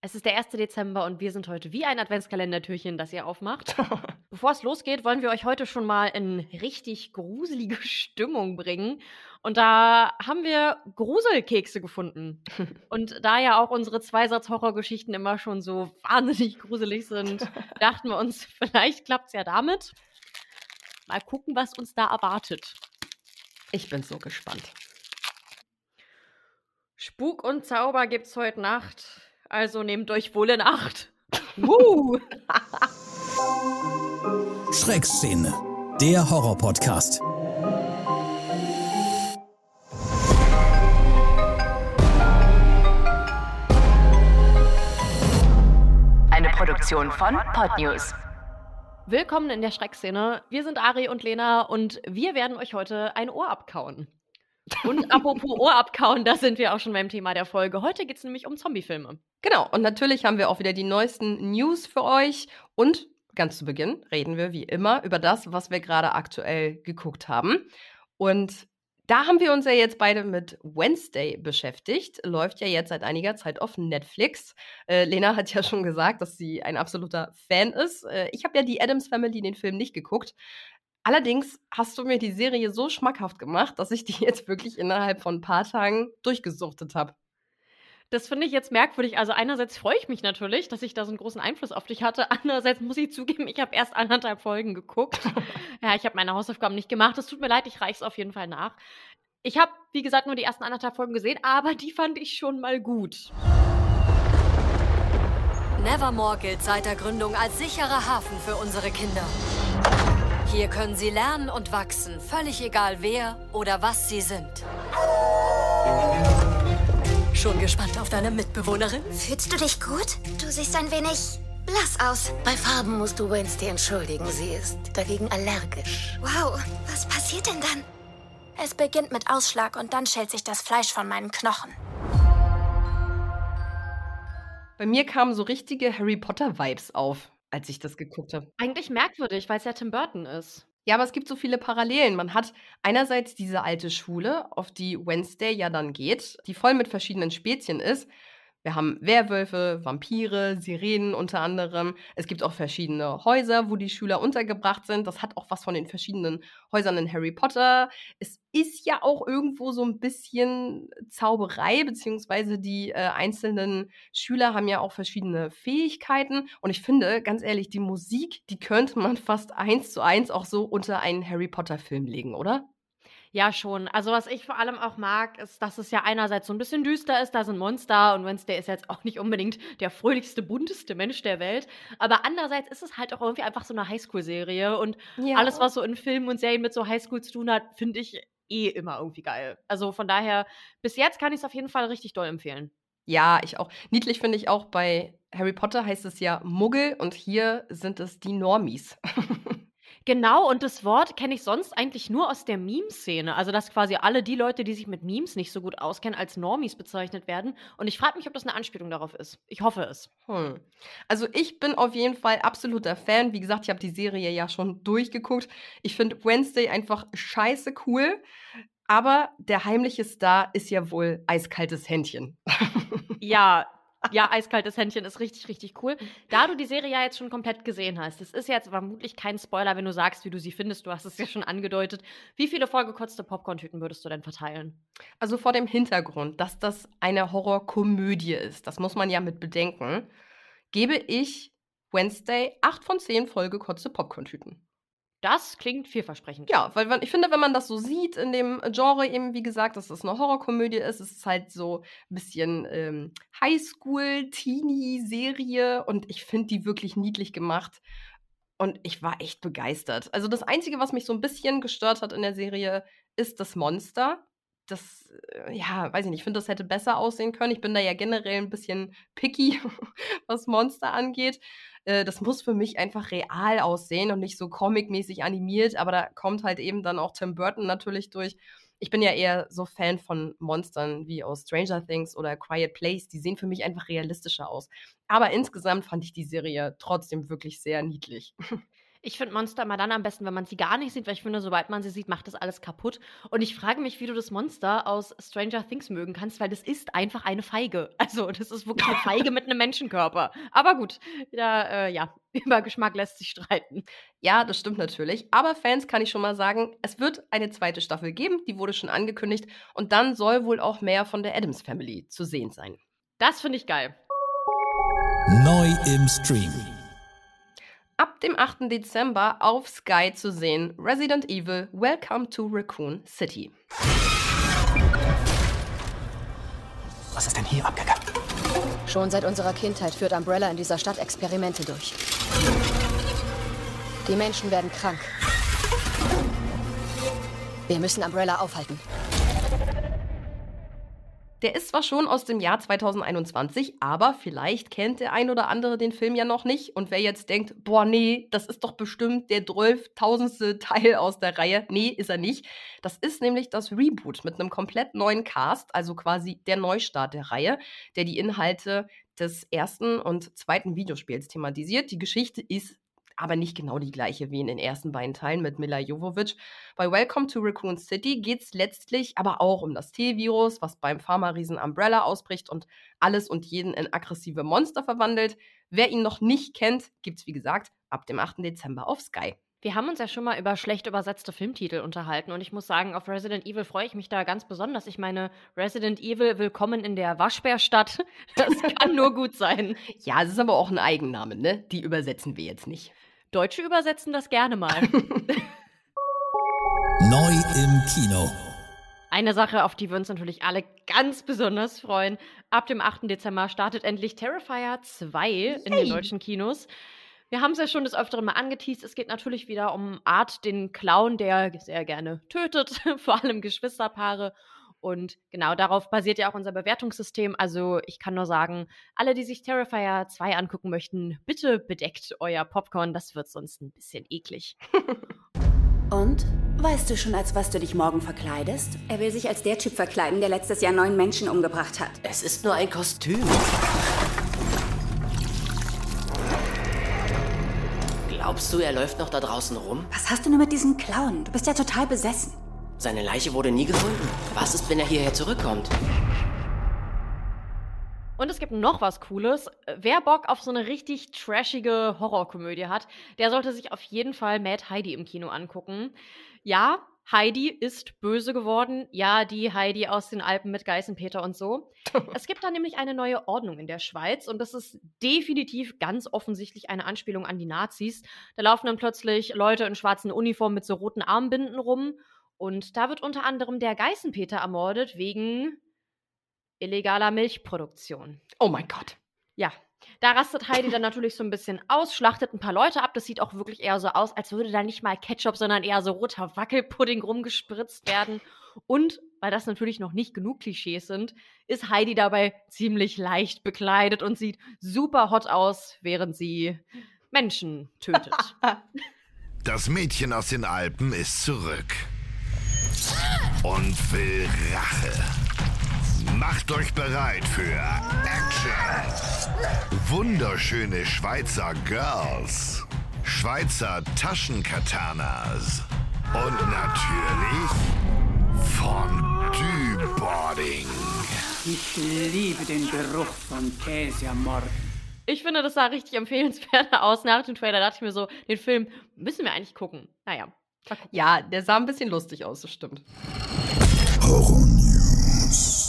Es ist der 1. Dezember und wir sind heute wie ein Adventskalendertürchen, das ihr aufmacht. Bevor es losgeht, wollen wir euch heute schon mal in richtig gruselige Stimmung bringen. Und da haben wir Gruselkekse gefunden. Und da ja auch unsere Zweisatz-Horrorgeschichten immer schon so wahnsinnig gruselig sind, dachten wir uns, vielleicht klappt es ja damit. Mal gucken, was uns da erwartet. Ich bin so gespannt. Spuk und Zauber gibt's heute Nacht. Also nehmt euch wohl in Acht. Uh. Schreckszene, der Horror-Podcast. Eine Produktion von Podnews. Willkommen in der Schreckszene. Wir sind Ari und Lena und wir werden euch heute ein Ohr abkauen. Und apropos Ohr abkauen, da sind wir auch schon beim Thema der Folge. Heute geht es nämlich um Zombiefilme. Genau, und natürlich haben wir auch wieder die neuesten News für euch. Und ganz zu Beginn reden wir wie immer über das, was wir gerade aktuell geguckt haben. Und da haben wir uns ja jetzt beide mit Wednesday beschäftigt. Läuft ja jetzt seit einiger Zeit auf Netflix. Äh, Lena hat ja schon gesagt, dass sie ein absoluter Fan ist. Äh, ich habe ja die Adams Family, den Film, nicht geguckt. Allerdings hast du mir die Serie so schmackhaft gemacht, dass ich die jetzt wirklich innerhalb von ein paar Tagen durchgesuchtet habe. Das finde ich jetzt merkwürdig. Also einerseits freue ich mich natürlich, dass ich da so einen großen Einfluss auf dich hatte. Andererseits muss ich zugeben, ich habe erst anderthalb Folgen geguckt. ja, ich habe meine Hausaufgaben nicht gemacht. Es tut mir leid, ich reiche es auf jeden Fall nach. Ich habe, wie gesagt, nur die ersten anderthalb Folgen gesehen, aber die fand ich schon mal gut. Nevermore gilt seit der Gründung als sicherer Hafen für unsere Kinder. Hier können sie lernen und wachsen, völlig egal wer oder was sie sind. Schon gespannt auf deine Mitbewohnerin? Fühlst du dich gut? Du siehst ein wenig blass aus. Bei Farben musst du Wednesday entschuldigen. Sie ist dagegen allergisch. Wow, was passiert denn dann? Es beginnt mit Ausschlag und dann schält sich das Fleisch von meinen Knochen. Bei mir kamen so richtige Harry Potter-Vibes auf als ich das geguckt habe. Eigentlich merkwürdig, weil es ja Tim Burton ist. Ja, aber es gibt so viele Parallelen. Man hat einerseits diese alte Schule, auf die Wednesday ja dann geht, die voll mit verschiedenen Spezien ist. Wir haben Werwölfe, Vampire, Sirenen unter anderem. Es gibt auch verschiedene Häuser, wo die Schüler untergebracht sind. Das hat auch was von den verschiedenen Häusern in Harry Potter. Es ist ja auch irgendwo so ein bisschen Zauberei, beziehungsweise die äh, einzelnen Schüler haben ja auch verschiedene Fähigkeiten. Und ich finde, ganz ehrlich, die Musik, die könnte man fast eins zu eins auch so unter einen Harry Potter-Film legen, oder? Ja, schon. Also, was ich vor allem auch mag, ist, dass es ja einerseits so ein bisschen düster ist, da sind Monster und Wednesday ist jetzt auch nicht unbedingt der fröhlichste, bunteste Mensch der Welt. Aber andererseits ist es halt auch irgendwie einfach so eine Highschool-Serie und ja. alles, was so in Filmen und Serien mit so Highschool zu tun hat, finde ich eh immer irgendwie geil. Also von daher, bis jetzt kann ich es auf jeden Fall richtig doll empfehlen. Ja, ich auch. Niedlich finde ich auch bei Harry Potter heißt es ja Muggel und hier sind es die Normies. Genau, und das Wort kenne ich sonst eigentlich nur aus der Meme-Szene. Also, dass quasi alle die Leute, die sich mit Memes nicht so gut auskennen, als Normies bezeichnet werden. Und ich frage mich, ob das eine Anspielung darauf ist. Ich hoffe es. Hm. Also, ich bin auf jeden Fall absoluter Fan. Wie gesagt, ich habe die Serie ja schon durchgeguckt. Ich finde Wednesday einfach scheiße cool. Aber der heimliche Star ist ja wohl eiskaltes Händchen. Ja, ja, eiskaltes Händchen ist richtig, richtig cool. Da du die Serie ja jetzt schon komplett gesehen hast, das ist jetzt vermutlich kein Spoiler, wenn du sagst, wie du sie findest. Du hast es ja schon angedeutet. Wie viele vollgekotzte Popcorn-Tüten würdest du denn verteilen? Also vor dem Hintergrund, dass das eine Horrorkomödie ist, das muss man ja mit bedenken, gebe ich Wednesday 8 von 10 vollgekotzte Popcorn-Tüten. Das klingt vielversprechend. Ja, weil ich finde, wenn man das so sieht in dem Genre eben, wie gesagt, dass das eine Horrorkomödie ist, ist es halt so ein bisschen ähm, Highschool-Teenie-Serie und ich finde die wirklich niedlich gemacht. Und ich war echt begeistert. Also das Einzige, was mich so ein bisschen gestört hat in der Serie, ist das Monster. Das, äh, ja, weiß ich nicht, ich finde, das hätte besser aussehen können. Ich bin da ja generell ein bisschen picky, was Monster angeht. Äh, das muss für mich einfach real aussehen und nicht so comicmäßig animiert, aber da kommt halt eben dann auch Tim Burton natürlich durch. Ich bin ja eher so Fan von Monstern wie aus Stranger Things oder Quiet Place. Die sehen für mich einfach realistischer aus. Aber insgesamt fand ich die Serie trotzdem wirklich sehr niedlich. Ich finde Monster immer dann am besten, wenn man sie gar nicht sieht, weil ich finde, sobald man sie sieht, macht das alles kaputt. Und ich frage mich, wie du das Monster aus Stranger Things mögen kannst, weil das ist einfach eine Feige. Also, das ist wirklich eine Feige mit einem Menschenkörper. Aber gut, wieder, äh, ja, über Geschmack lässt sich streiten. Ja, das stimmt natürlich. Aber Fans kann ich schon mal sagen, es wird eine zweite Staffel geben, die wurde schon angekündigt. Und dann soll wohl auch mehr von der Adams Family zu sehen sein. Das finde ich geil. Neu im Stream. Ab dem 8. Dezember auf Sky zu sehen Resident Evil Welcome to Raccoon City. Was ist denn hier abgegangen? Schon seit unserer Kindheit führt Umbrella in dieser Stadt Experimente durch. Die Menschen werden krank. Wir müssen Umbrella aufhalten. Der ist zwar schon aus dem Jahr 2021, aber vielleicht kennt der ein oder andere den Film ja noch nicht. Und wer jetzt denkt, boah, nee, das ist doch bestimmt der 12.000. Teil aus der Reihe. Nee, ist er nicht. Das ist nämlich das Reboot mit einem komplett neuen Cast, also quasi der Neustart der Reihe, der die Inhalte des ersten und zweiten Videospiels thematisiert. Die Geschichte ist aber nicht genau die gleiche wie in den ersten beiden Teilen mit Mila Jovovich. Bei Welcome to Raccoon City geht es letztlich aber auch um das T-Virus, was beim Pharma-Riesen Umbrella ausbricht und alles und jeden in aggressive Monster verwandelt. Wer ihn noch nicht kennt, gibt's wie gesagt ab dem 8. Dezember auf Sky. Wir haben uns ja schon mal über schlecht übersetzte Filmtitel unterhalten und ich muss sagen, auf Resident Evil freue ich mich da ganz besonders. Ich meine, Resident Evil Willkommen in der Waschbärstadt. Das kann nur gut sein. Ja, es ist aber auch ein Eigenname, ne? Die übersetzen wir jetzt nicht. Deutsche übersetzen das gerne mal. Neu im Kino. Eine Sache, auf die wir uns natürlich alle ganz besonders freuen. Ab dem 8. Dezember startet endlich Terrifier 2 in den deutschen Kinos. Wir haben es ja schon des Öfteren mal angeteased. Es geht natürlich wieder um Art, den Clown, der sehr gerne tötet, vor allem Geschwisterpaare. Und genau darauf basiert ja auch unser Bewertungssystem. Also ich kann nur sagen, alle, die sich Terrifier 2 angucken möchten, bitte bedeckt euer Popcorn. Das wird sonst ein bisschen eklig. Und? Weißt du schon, als was du dich morgen verkleidest? Er will sich als der Typ verkleiden, der letztes Jahr neun Menschen umgebracht hat. Es ist nur ein Kostüm. Glaubst du, er läuft noch da draußen rum? Was hast du nur mit diesem Clown? Du bist ja total besessen. Seine Leiche wurde nie gefunden. Was ist, wenn er hierher zurückkommt? Und es gibt noch was Cooles. Wer Bock auf so eine richtig trashige Horrorkomödie hat, der sollte sich auf jeden Fall Mad Heidi im Kino angucken. Ja, Heidi ist böse geworden. Ja, die Heidi aus den Alpen mit Geißenpeter und so. es gibt da nämlich eine neue Ordnung in der Schweiz und das ist definitiv ganz offensichtlich eine Anspielung an die Nazis. Da laufen dann plötzlich Leute in schwarzen Uniformen mit so roten Armbinden rum und da wird unter anderem der Geißenpeter ermordet wegen illegaler Milchproduktion. Oh mein Gott. Ja, da rastet Heidi dann natürlich so ein bisschen aus, schlachtet ein paar Leute ab. Das sieht auch wirklich eher so aus, als würde da nicht mal Ketchup, sondern eher so roter Wackelpudding rumgespritzt werden. Und weil das natürlich noch nicht genug Klischees sind, ist Heidi dabei ziemlich leicht bekleidet und sieht super hot aus, während sie Menschen tötet. Das Mädchen aus den Alpen ist zurück und will Rache. Macht euch bereit für Action. Wunderschöne Schweizer Girls. Schweizer Taschenkatanas. Und natürlich Fondue-Boarding. Ich liebe den Geruch von Käse am Morgen. Ich finde, das sah richtig empfehlenswert aus. Nach dem Trailer dachte ich mir so, den Film müssen wir eigentlich gucken. Naja. Ja, der sah ein bisschen lustig aus, das stimmt. Horror News.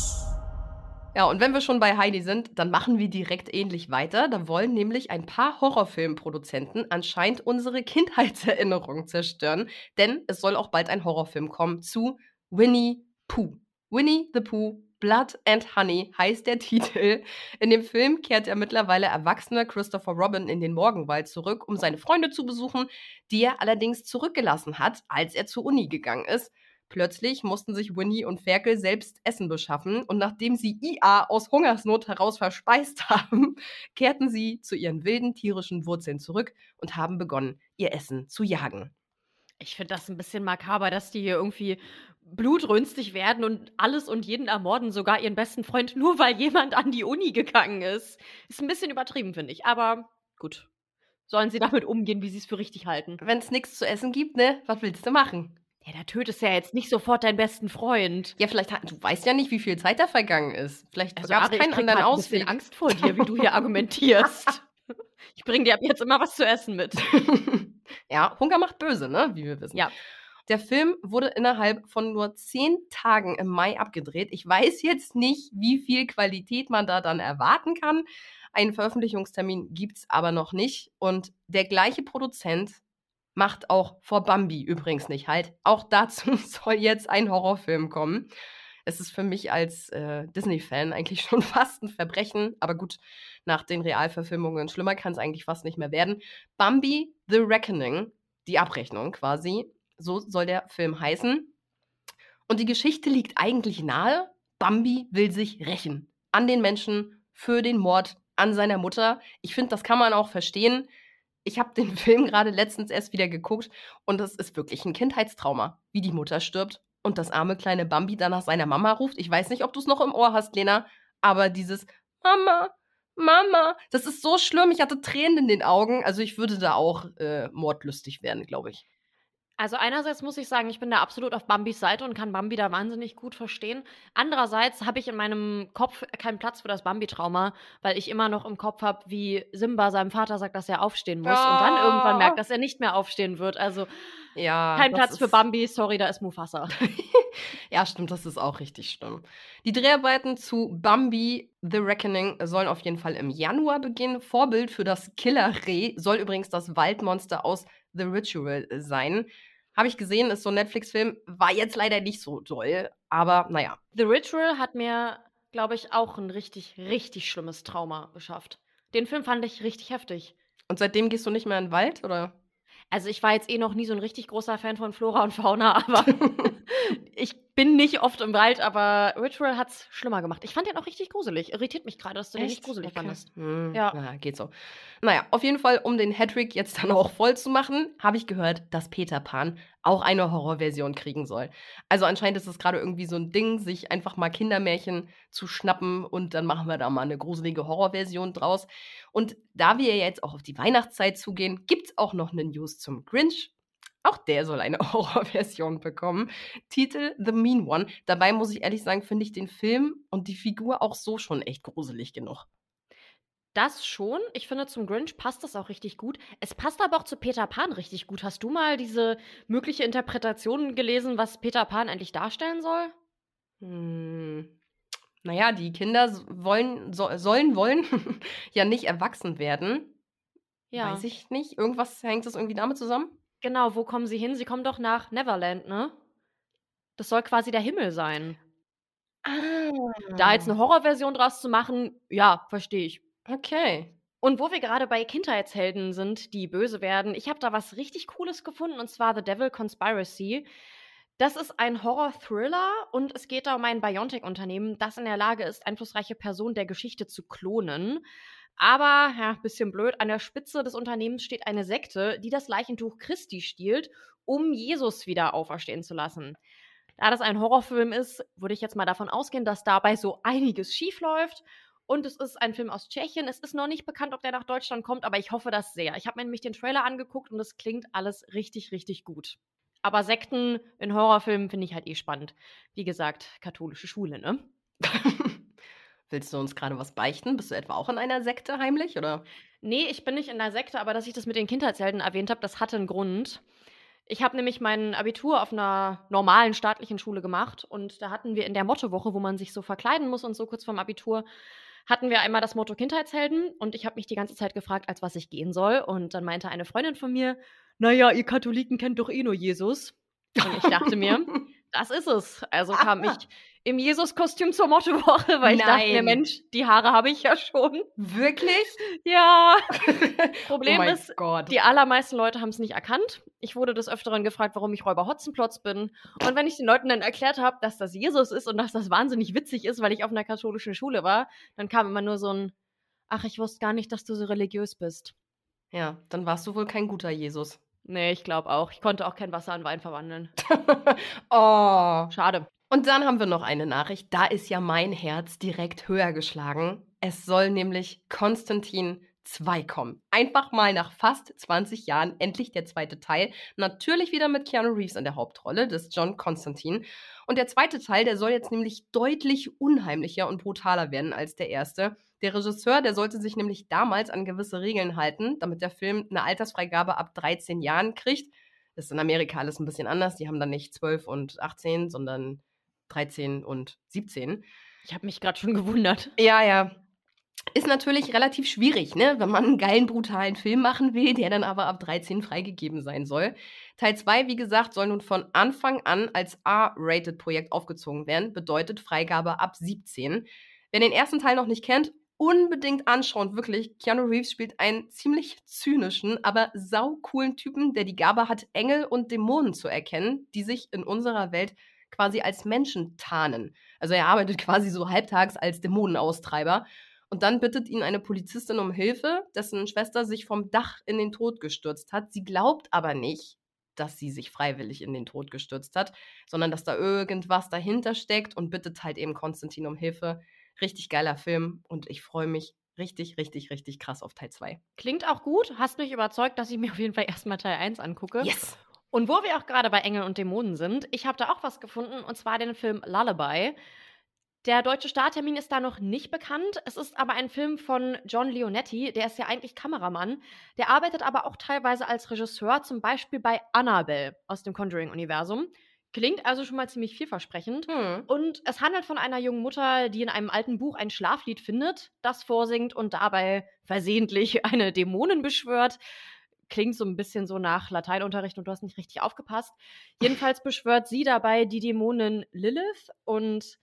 Ja, und wenn wir schon bei Heidi sind, dann machen wir direkt ähnlich weiter. Da wollen nämlich ein paar Horrorfilmproduzenten anscheinend unsere Kindheitserinnerungen zerstören, denn es soll auch bald ein Horrorfilm kommen zu Winnie Pooh. Winnie the Pooh Blood and Honey heißt der Titel. In dem Film kehrt der mittlerweile erwachsene Christopher Robin in den Morgenwald zurück, um seine Freunde zu besuchen, die er allerdings zurückgelassen hat, als er zur Uni gegangen ist. Plötzlich mussten sich Winnie und Ferkel selbst Essen beschaffen und nachdem sie IA aus Hungersnot heraus verspeist haben, kehrten sie zu ihren wilden tierischen Wurzeln zurück und haben begonnen, ihr Essen zu jagen. Ich finde das ein bisschen makaber, dass die hier irgendwie blutrünstig werden und alles und jeden ermorden, sogar ihren besten Freund, nur weil jemand an die Uni gegangen ist. Ist ein bisschen übertrieben, finde ich. Aber gut, sollen sie damit umgehen, wie sie es für richtig halten. Wenn es nichts zu essen gibt, ne, was willst du machen? Ja, da tötest du ja jetzt nicht sofort deinen besten Freund. Ja, vielleicht, hat- du weißt ja nicht, wie viel Zeit da vergangen ist. Vielleicht Also, gab es ich keinen anderen grad ein bisschen Ausweg. Angst vor dir, wie du hier argumentierst. Ich bringe dir ab jetzt immer was zu essen mit. ja, Hunger macht böse, ne, wie wir wissen. Ja. Der Film wurde innerhalb von nur zehn Tagen im Mai abgedreht. Ich weiß jetzt nicht, wie viel Qualität man da dann erwarten kann. Einen Veröffentlichungstermin gibt es aber noch nicht. Und der gleiche Produzent macht auch vor Bambi übrigens nicht halt. Auch dazu soll jetzt ein Horrorfilm kommen. Es ist für mich als äh, Disney-Fan eigentlich schon fast ein Verbrechen. Aber gut, nach den Realverfilmungen schlimmer kann es eigentlich fast nicht mehr werden. Bambi The Reckoning, die Abrechnung quasi, so soll der Film heißen. Und die Geschichte liegt eigentlich nahe. Bambi will sich rächen an den Menschen für den Mord an seiner Mutter. Ich finde, das kann man auch verstehen. Ich habe den Film gerade letztens erst wieder geguckt und es ist wirklich ein Kindheitstrauma, wie die Mutter stirbt und das arme kleine Bambi dann nach seiner Mama ruft. Ich weiß nicht, ob du es noch im Ohr hast, Lena, aber dieses Mama, Mama, das ist so schlimm. Ich hatte Tränen in den Augen. Also ich würde da auch äh, mordlustig werden, glaube ich. Also einerseits muss ich sagen, ich bin da absolut auf Bambis Seite und kann Bambi da wahnsinnig gut verstehen. Andererseits habe ich in meinem Kopf keinen Platz für das Bambi-Trauma, weil ich immer noch im Kopf habe, wie Simba seinem Vater sagt, dass er aufstehen muss und dann irgendwann merkt, dass er nicht mehr aufstehen wird. Also Ja, kein Platz für Bambi, sorry, da ist Mufasa. Ja, stimmt, das ist auch richtig schlimm. Die Dreharbeiten zu Bambi The Reckoning sollen auf jeden Fall im Januar beginnen. Vorbild für das Killerreh soll übrigens das Waldmonster aus The Ritual sein. Habe ich gesehen, ist so ein Netflix-Film, war jetzt leider nicht so doll, aber naja. The Ritual hat mir, glaube ich, auch ein richtig, richtig schlimmes Trauma geschafft. Den Film fand ich richtig heftig. Und seitdem gehst du nicht mehr in den Wald, oder? Also ich war jetzt eh noch nie so ein richtig großer Fan von Flora und Fauna, aber ich bin nicht oft im Wald, aber Ritual hat's schlimmer gemacht. Ich fand den auch richtig gruselig. Irritiert mich gerade, dass du den nicht gruselig Okay. fandest. Hm, Ja. Na, geht so. Naja, auf jeden Fall, um den Hattrick jetzt dann auch voll zu machen, habe ich gehört, dass Peter Pan auch eine Horrorversion kriegen soll. Also anscheinend ist es gerade irgendwie so ein Ding, sich einfach mal Kindermärchen zu schnappen und dann machen wir da mal eine gruselige Horrorversion draus. Und da wir jetzt auch auf die Weihnachtszeit zugehen, gibt es auch noch eine News zum Grinch. Auch der soll eine Horrorversion bekommen. Titel The Mean One. Dabei muss ich ehrlich sagen, finde ich den Film und die Figur auch so schon echt gruselig genug. Das schon. Ich finde, zum Grinch passt das auch richtig gut. Es passt aber auch zu Peter Pan richtig gut. Hast du mal diese mögliche Interpretation gelesen, was Peter Pan eigentlich darstellen soll? Hm. Naja, die Kinder wollen, so, sollen wollen ja nicht erwachsen werden. Ja. Weiß ich nicht. Irgendwas hängt das irgendwie damit zusammen? Genau, wo kommen sie hin? Sie kommen doch nach Neverland, ne? Das soll quasi der Himmel sein. Da jetzt eine Horrorversion draus zu machen, ja, verstehe ich. Okay. Und wo wir gerade bei Kindheitshelden sind, die böse werden, ich habe da was richtig Cooles gefunden und zwar The Devil Conspiracy. Das ist ein Horror-Thriller und es geht da um ein Biontech-Unternehmen, das in der Lage ist, einflussreiche Personen der Geschichte zu klonen. Aber, ja, bisschen blöd, an der Spitze des Unternehmens steht eine Sekte, die das Leichentuch Christi stiehlt, um Jesus wieder auferstehen zu lassen. Da das ein Horrorfilm ist, würde ich jetzt mal davon ausgehen, dass dabei so einiges schief läuft. Und es ist ein Film aus Tschechien. Es ist noch nicht bekannt, ob der nach Deutschland kommt, aber ich hoffe das sehr. Ich habe mir nämlich den Trailer angeguckt und es klingt alles richtig, richtig gut. Aber Sekten in Horrorfilmen finde ich halt eh spannend. Wie gesagt, katholische Schule, ne? Willst du uns gerade was beichten? Bist du etwa auch in einer Sekte heimlich, oder? Nee, ich bin nicht in der Sekte, aber dass ich das mit den Kindheitshelden erwähnt habe, das hatte einen Grund. Ich habe nämlich mein Abitur auf einer normalen staatlichen Schule gemacht und da hatten wir in der Mottowoche, wo man sich so verkleiden muss und so kurz vorm Abitur, hatten wir einmal das Motto Kindheitshelden und ich habe mich die ganze Zeit gefragt, als was ich gehen soll. Und dann meinte eine Freundin von mir, naja, ihr Katholiken kennt doch eh nur Jesus. Und ich dachte mir, das ist es. Also kam ich im Jesus-Kostüm zur Mottowoche, weil ich dachte mir, Nein. Mensch, die Haare habe ich ja schon. Wirklich? Ja. Problem oh ist, Gott. die allermeisten Leute haben es nicht erkannt. Ich wurde des Öfteren gefragt, warum ich Räuber Hotzenplotz bin. Und wenn ich den Leuten dann erklärt habe, dass das Jesus ist und dass das wahnsinnig witzig ist, weil ich auf einer katholischen Schule war, dann kam immer nur so ein, ach, ich wusste gar nicht, dass du so religiös bist. Ja, dann warst du wohl kein guter Jesus. Nee, ich glaube auch. Ich konnte auch kein Wasser in Wein verwandeln. Oh. Schade. Und dann haben wir noch eine Nachricht. Da ist ja mein Herz direkt höher geschlagen. Es soll nämlich Konstantin 2 kommen. Einfach mal nach fast 20 Jahren endlich der zweite Teil. Natürlich wieder mit Keanu Reeves in der Hauptrolle, des John Constantine. Und der zweite Teil, der soll jetzt nämlich deutlich unheimlicher und brutaler werden als der erste. Der Regisseur, der sollte sich nämlich damals an gewisse Regeln halten, damit der Film eine Altersfreigabe ab 13 Jahren kriegt. Das ist in Amerika alles ein bisschen anders. Die haben dann nicht 12 und 18, sondern 13 und 17. Ich habe mich gerade schon gewundert. Ja, ja. Ist natürlich relativ schwierig, ne? wenn man einen geilen, brutalen Film machen will, der dann aber ab 13 freigegeben sein soll. Teil 2, wie gesagt, soll nun von Anfang an als R-Rated-Projekt aufgezogen werden, bedeutet Freigabe ab 17. Wer den ersten Teil noch nicht kennt, unbedingt anschauen. Wirklich, Keanu Reeves spielt einen ziemlich zynischen, aber saucoolen Typen, der die Gabe hat, Engel und Dämonen zu erkennen, die sich in unserer Welt quasi als Menschen tarnen. Also er arbeitet quasi so halbtags als Dämonenaustreiber. Und dann bittet ihn eine Polizistin um Hilfe, dessen Schwester sich vom Dach in den Tod gestürzt hat. Sie glaubt aber nicht, dass sie sich freiwillig in den Tod gestürzt hat, sondern dass da irgendwas dahinter steckt und bittet halt eben Konstantin um Hilfe. Richtig geiler Film und ich freue mich richtig, richtig, richtig krass auf Teil 2. Klingt auch gut. Hast mich überzeugt, dass ich mir auf jeden Fall erstmal Teil 1 angucke. Yes! Und wo wir auch gerade bei Engel und Dämonen sind, ich habe da auch was gefunden, und zwar den Film Lullaby. Der deutsche Starttermin ist da noch nicht bekannt. Es ist aber ein Film von John Leonetti, der ist ja eigentlich Kameramann. Der arbeitet aber auch teilweise als Regisseur, zum Beispiel bei Annabelle aus dem Conjuring-Universum. Klingt also schon mal ziemlich vielversprechend. Hm. Und es handelt von einer jungen Mutter, die in einem alten Buch ein Schlaflied findet, das vorsingt und dabei versehentlich eine Dämonin beschwört klingt so ein bisschen so nach Lateinunterricht und du hast nicht richtig aufgepasst. Jedenfalls beschwört sie dabei die Dämonin Lilith und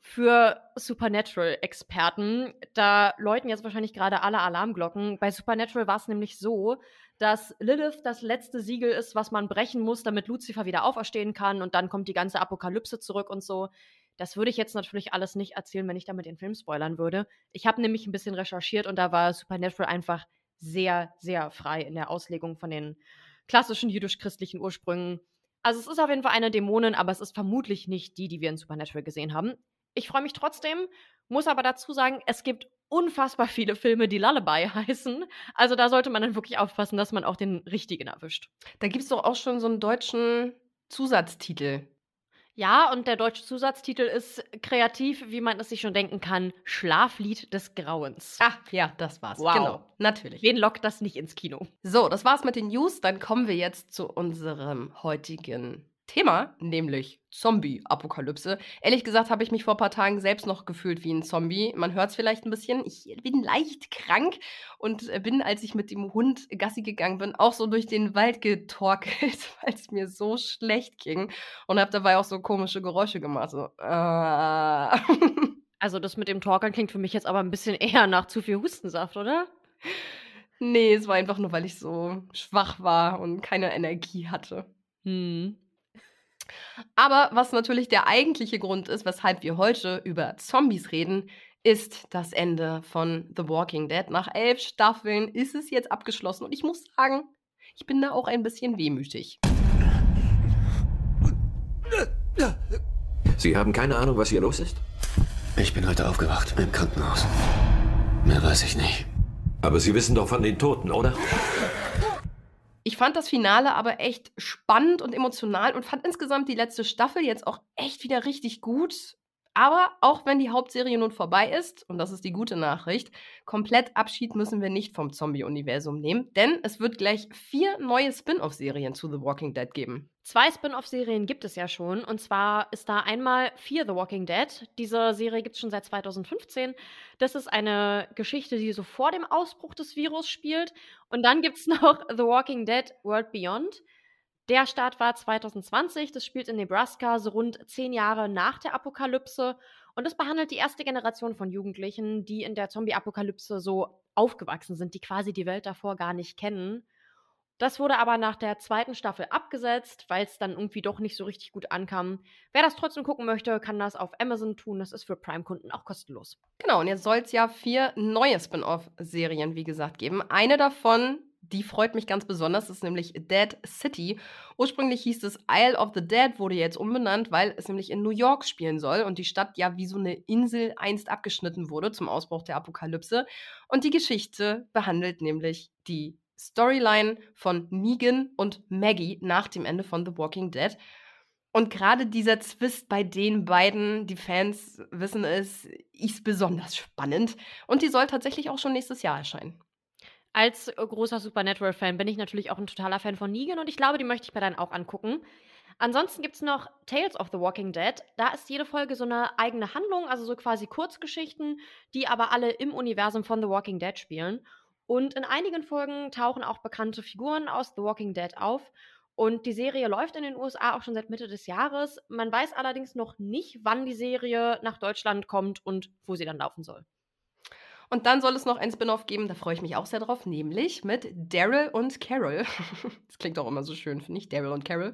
für Supernatural-Experten, da läuten jetzt wahrscheinlich gerade alle Alarmglocken. Bei Supernatural war es nämlich so, dass Lilith das letzte Siegel ist, was man brechen muss, damit Lucifer wieder auferstehen kann und dann kommt die ganze Apokalypse zurück und so. Das würde ich jetzt natürlich alles nicht erzählen, wenn ich damit den Film spoilern würde. Ich habe nämlich ein bisschen recherchiert und da war Supernatural einfach sehr, sehr frei in der Auslegung von den klassischen jüdisch-christlichen Ursprüngen. Also es ist auf jeden Fall eine Dämonin, aber es ist vermutlich nicht die, die wir in Supernatural gesehen haben. Ich freue mich trotzdem, muss aber dazu sagen, es gibt unfassbar viele Filme, die Lullaby heißen. Also da sollte man dann wirklich aufpassen, dass man auch den richtigen erwischt. Da gibt es doch auch schon so einen deutschen Zusatztitel. Ja, und der deutsche Zusatztitel ist kreativ, wie man es sich schon denken kann: Schlaflied des Grauens. Ah, ja, das war's. Wow. Genau, natürlich. Wen lockt das nicht ins Kino? So, das war's mit den News. Dann kommen wir jetzt zu unserem heutigen Thema, nämlich Zombie-Apokalypse. Ehrlich gesagt habe ich mich vor ein paar Tagen selbst noch gefühlt wie ein Zombie. Man hört es vielleicht ein bisschen. Ich bin leicht krank und bin, als ich mit dem Hund Gassi gegangen bin, auch so durch den Wald getorkelt, weil es mir so schlecht ging und habe dabei auch so komische Geräusche gemacht. So, äh. Also das mit dem Torkeln klingt für mich jetzt aber ein bisschen eher nach zu viel Hustensaft, oder? Nee, es war einfach nur, weil ich so schwach war und keine Energie hatte. Hm. Aber was natürlich der eigentliche Grund ist, weshalb wir heute über Zombies reden, ist das Ende von The Walking Dead. Nach elf Staffeln ist es jetzt abgeschlossen und ich muss sagen, ich bin da auch ein bisschen wehmütig. Sie haben keine Ahnung, was hier los ist? Ich bin heute aufgewacht im Krankenhaus. Mehr weiß ich nicht. Aber Sie wissen doch von den Toten, oder? Ich fand das Finale aber echt spannend und emotional und fand insgesamt die letzte Staffel jetzt auch echt wieder richtig gut. Aber auch wenn die Hauptserie nun vorbei ist, und das ist die gute Nachricht, komplett Abschied müssen wir nicht vom Zombie-Universum nehmen, denn es wird gleich vier neue Spin-off-Serien zu The Walking Dead geben. Zwei Spin-off-Serien gibt es ja schon. Und zwar ist da einmal Fear the Walking Dead. Diese Serie gibt es schon seit 2015. Das ist eine Geschichte, die so vor dem Ausbruch des Virus spielt. Und dann gibt es noch The Walking Dead World Beyond. Der Start war 2020, das spielt in Nebraska, so rund zehn Jahre nach der Apokalypse. Und es behandelt die erste Generation von Jugendlichen, die in der Zombie-Apokalypse so aufgewachsen sind, die quasi die Welt davor gar nicht kennen. Das wurde aber nach der zweiten Staffel abgesetzt, weil es dann irgendwie doch nicht so richtig gut ankam. Wer das trotzdem gucken möchte, kann das auf Amazon tun. Das ist für Prime-Kunden auch kostenlos. Genau, und jetzt soll es ja vier neue Spin-off-Serien, wie gesagt, geben. Eine davon die freut mich ganz besonders. Ist nämlich Dead City. Ursprünglich hieß es Isle of the Dead, wurde jetzt umbenannt, weil es nämlich in New York spielen soll und die Stadt ja wie so eine Insel einst abgeschnitten wurde zum Ausbruch der Apokalypse. Und die Geschichte behandelt nämlich die Storyline von Negan und Maggie nach dem Ende von The Walking Dead. Und gerade dieser Zwist bei den beiden, die Fans wissen es, ist besonders spannend. Und die soll tatsächlich auch schon nächstes Jahr erscheinen. Als großer Supernatural-Fan bin ich natürlich auch ein totaler Fan von Negan und ich glaube, die möchte ich mir dann auch angucken. Ansonsten gibt es noch Tales of the Walking Dead. Da ist jede Folge so eine eigene Handlung, also so quasi Kurzgeschichten, die aber alle im Universum von The Walking Dead spielen. Und in einigen Folgen tauchen auch bekannte Figuren aus The Walking Dead auf. Und die Serie läuft in den USA auch schon seit Mitte des Jahres. Man weiß allerdings noch nicht, wann die Serie nach Deutschland kommt und wo sie dann laufen soll. Und dann soll es noch ein Spin-off geben, da freue ich mich auch sehr drauf, nämlich mit Daryl und Carol. das klingt auch immer so schön, finde ich, Daryl und Carol.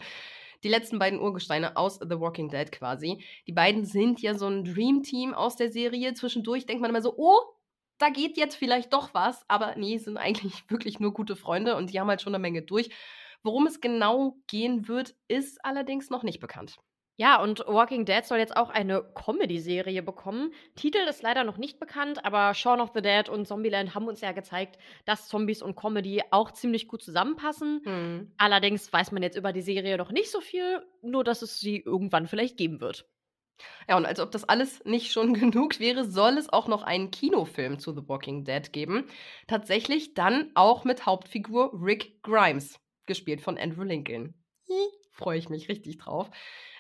Die letzten beiden Urgesteine aus The Walking Dead quasi. Die beiden sind ja so ein Dream-Team aus der Serie. Zwischendurch denkt man immer so, oh, da geht jetzt vielleicht doch was. Aber nee, sind eigentlich wirklich nur gute Freunde und die haben halt schon eine Menge durch. Worum es genau gehen wird, ist allerdings noch nicht bekannt. Ja, und Walking Dead soll jetzt auch eine Comedy-Serie bekommen. Titel ist leider noch nicht bekannt, aber Shaun of the Dead und Zombieland haben uns ja gezeigt, dass Zombies und Comedy auch ziemlich gut zusammenpassen. Mhm. Allerdings weiß man jetzt über die Serie noch nicht so viel, nur dass es sie irgendwann vielleicht geben wird. Ja, und als ob das alles nicht schon genug wäre, soll es auch noch einen Kinofilm zu The Walking Dead geben. Tatsächlich dann auch mit Hauptfigur Rick Grimes gespielt von Andrew Lincoln. Freue ich mich richtig drauf.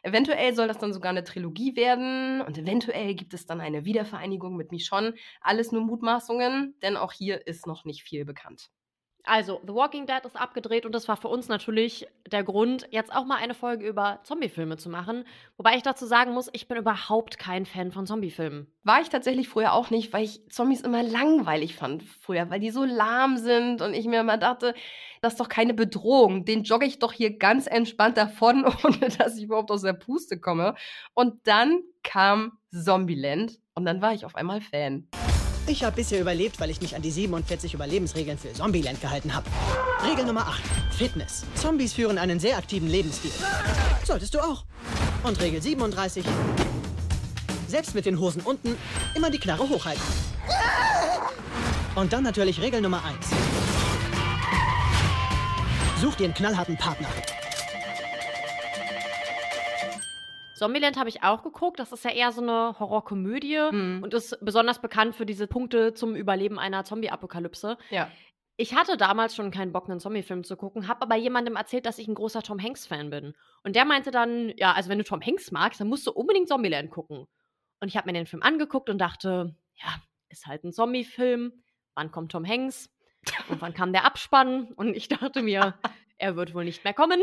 Eventuell soll das dann sogar eine Trilogie werden und eventuell gibt es dann eine Wiedervereinigung mit Michonne. Alles nur Mutmaßungen, denn auch hier ist noch nicht viel bekannt. Also, The Walking Dead ist abgedreht und das war für uns natürlich der Grund, jetzt auch mal eine Folge über Zombiefilme zu machen. Wobei ich dazu sagen muss, ich bin überhaupt kein Fan von Zombiefilmen. War ich tatsächlich früher auch nicht, weil ich Zombies immer langweilig fand früher, weil die so lahm sind und ich mir immer dachte, das ist doch keine Bedrohung. Den jogge ich doch hier ganz entspannt davon, ohne dass ich überhaupt aus der Puste komme. Und dann kam Zombieland und dann war ich auf einmal Fan. Ich habe bisher überlebt, weil ich mich an die 47 Überlebensregeln für Zombieland gehalten habe. Regel Nummer 8. Fitness. Zombies führen einen sehr aktiven Lebensstil. Solltest du auch. Und Regel 37. Selbst mit den Hosen unten immer die Knarre hochhalten. Und dann natürlich Regel Nummer 1. Such dir einen knallharten Partner. Zombieland habe ich auch geguckt. Das ist ja eher so eine Horrorkomödie mhm. und ist besonders bekannt für diese Punkte zum Überleben einer Zombie-Apokalypse. Ja. Ich hatte damals schon keinen Bock, einen Zombie-Film zu gucken, habe aber jemandem erzählt, dass ich ein großer Tom Hanks-Fan bin. Und der meinte dann, ja, also wenn du Tom Hanks magst, dann musst du unbedingt Zombieland gucken. Und ich habe mir den Film angeguckt und dachte, ja, ist halt ein Zombie-Film. Wann kommt Tom Hanks? Und wann kam der Abspann? Und ich dachte mir, er wird wohl nicht mehr kommen.